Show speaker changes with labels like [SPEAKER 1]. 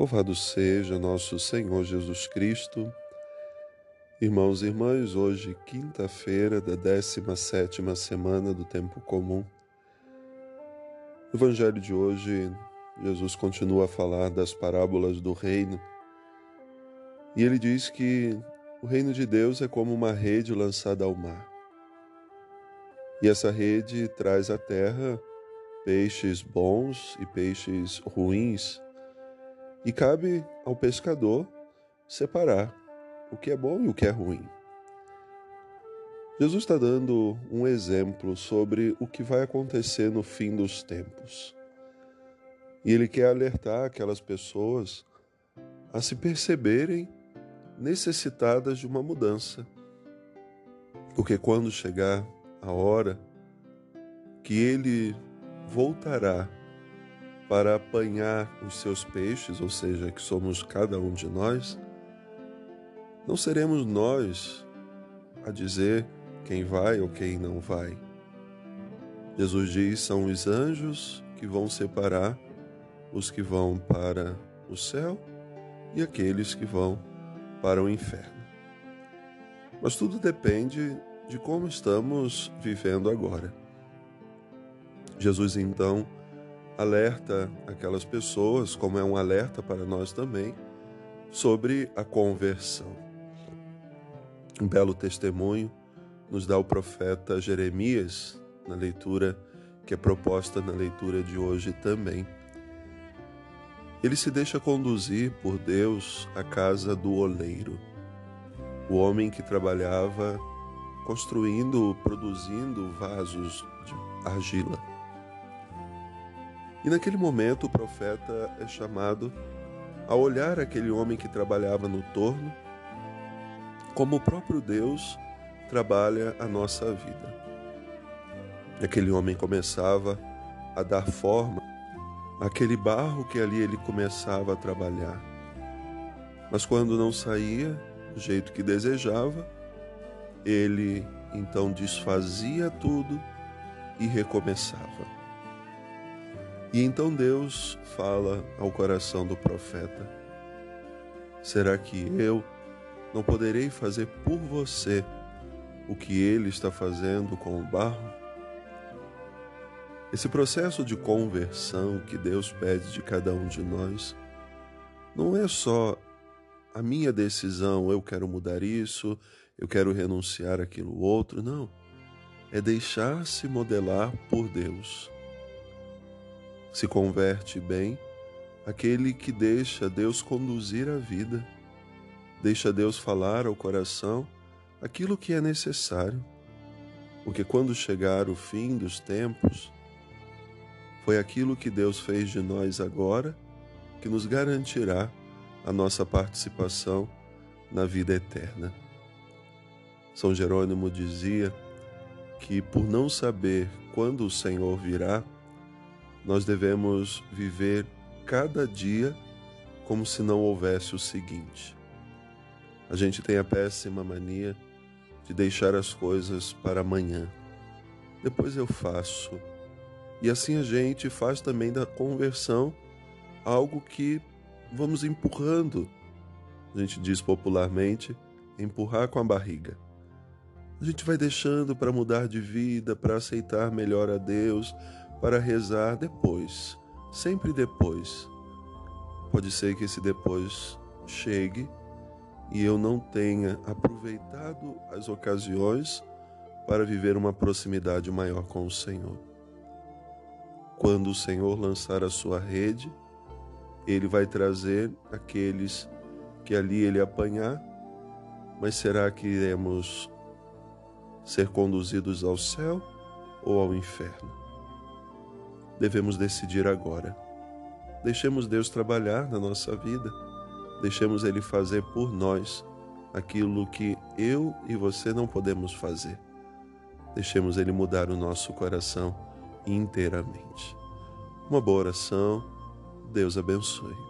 [SPEAKER 1] Louvado seja nosso Senhor Jesus Cristo. Irmãos e irmãs, hoje, quinta-feira da 17 semana do Tempo Comum. No Evangelho de hoje, Jesus continua a falar das parábolas do reino. E ele diz que o reino de Deus é como uma rede lançada ao mar. E essa rede traz à terra peixes bons e peixes ruins e cabe ao pescador separar o que é bom e o que é ruim. Jesus está dando um exemplo sobre o que vai acontecer no fim dos tempos. E ele quer alertar aquelas pessoas a se perceberem necessitadas de uma mudança. Porque quando chegar a hora que ele voltará para apanhar os seus peixes, ou seja, que somos cada um de nós, não seremos nós a dizer quem vai ou quem não vai. Jesus diz: são os anjos que vão separar os que vão para o céu e aqueles que vão para o inferno. Mas tudo depende de como estamos vivendo agora. Jesus então alerta aquelas pessoas, como é um alerta para nós também, sobre a conversão. Um belo testemunho nos dá o profeta Jeremias na leitura que é proposta na leitura de hoje também. Ele se deixa conduzir por Deus à casa do oleiro, o homem que trabalhava construindo, produzindo vasos de argila. E naquele momento o profeta é chamado a olhar aquele homem que trabalhava no torno, como o próprio Deus trabalha a nossa vida. Aquele homem começava a dar forma àquele barro que ali ele começava a trabalhar. Mas quando não saía do jeito que desejava, ele então desfazia tudo e recomeçava. E então Deus fala ao coração do profeta: Será que eu não poderei fazer por você o que ele está fazendo com o barro? Esse processo de conversão que Deus pede de cada um de nós não é só a minha decisão, eu quero mudar isso, eu quero renunciar aquilo outro, não. É deixar-se modelar por Deus se converte bem aquele que deixa Deus conduzir a vida, deixa Deus falar ao coração aquilo que é necessário, porque quando chegar o fim dos tempos, foi aquilo que Deus fez de nós agora que nos garantirá a nossa participação na vida eterna. São Jerônimo dizia que, por não saber quando o Senhor virá, nós devemos viver cada dia como se não houvesse o seguinte. A gente tem a péssima mania de deixar as coisas para amanhã. Depois eu faço. E assim a gente faz também da conversão algo que vamos empurrando. A gente diz popularmente empurrar com a barriga. A gente vai deixando para mudar de vida, para aceitar melhor a Deus, para rezar depois, sempre depois. Pode ser que esse depois chegue e eu não tenha aproveitado as ocasiões para viver uma proximidade maior com o Senhor. Quando o Senhor lançar a sua rede, ele vai trazer aqueles que ali ele apanhar, mas será que iremos ser conduzidos ao céu ou ao inferno? Devemos decidir agora. Deixemos Deus trabalhar na nossa vida, deixemos Ele fazer por nós aquilo que eu e você não podemos fazer. Deixemos Ele mudar o nosso coração inteiramente. Uma boa oração, Deus abençoe.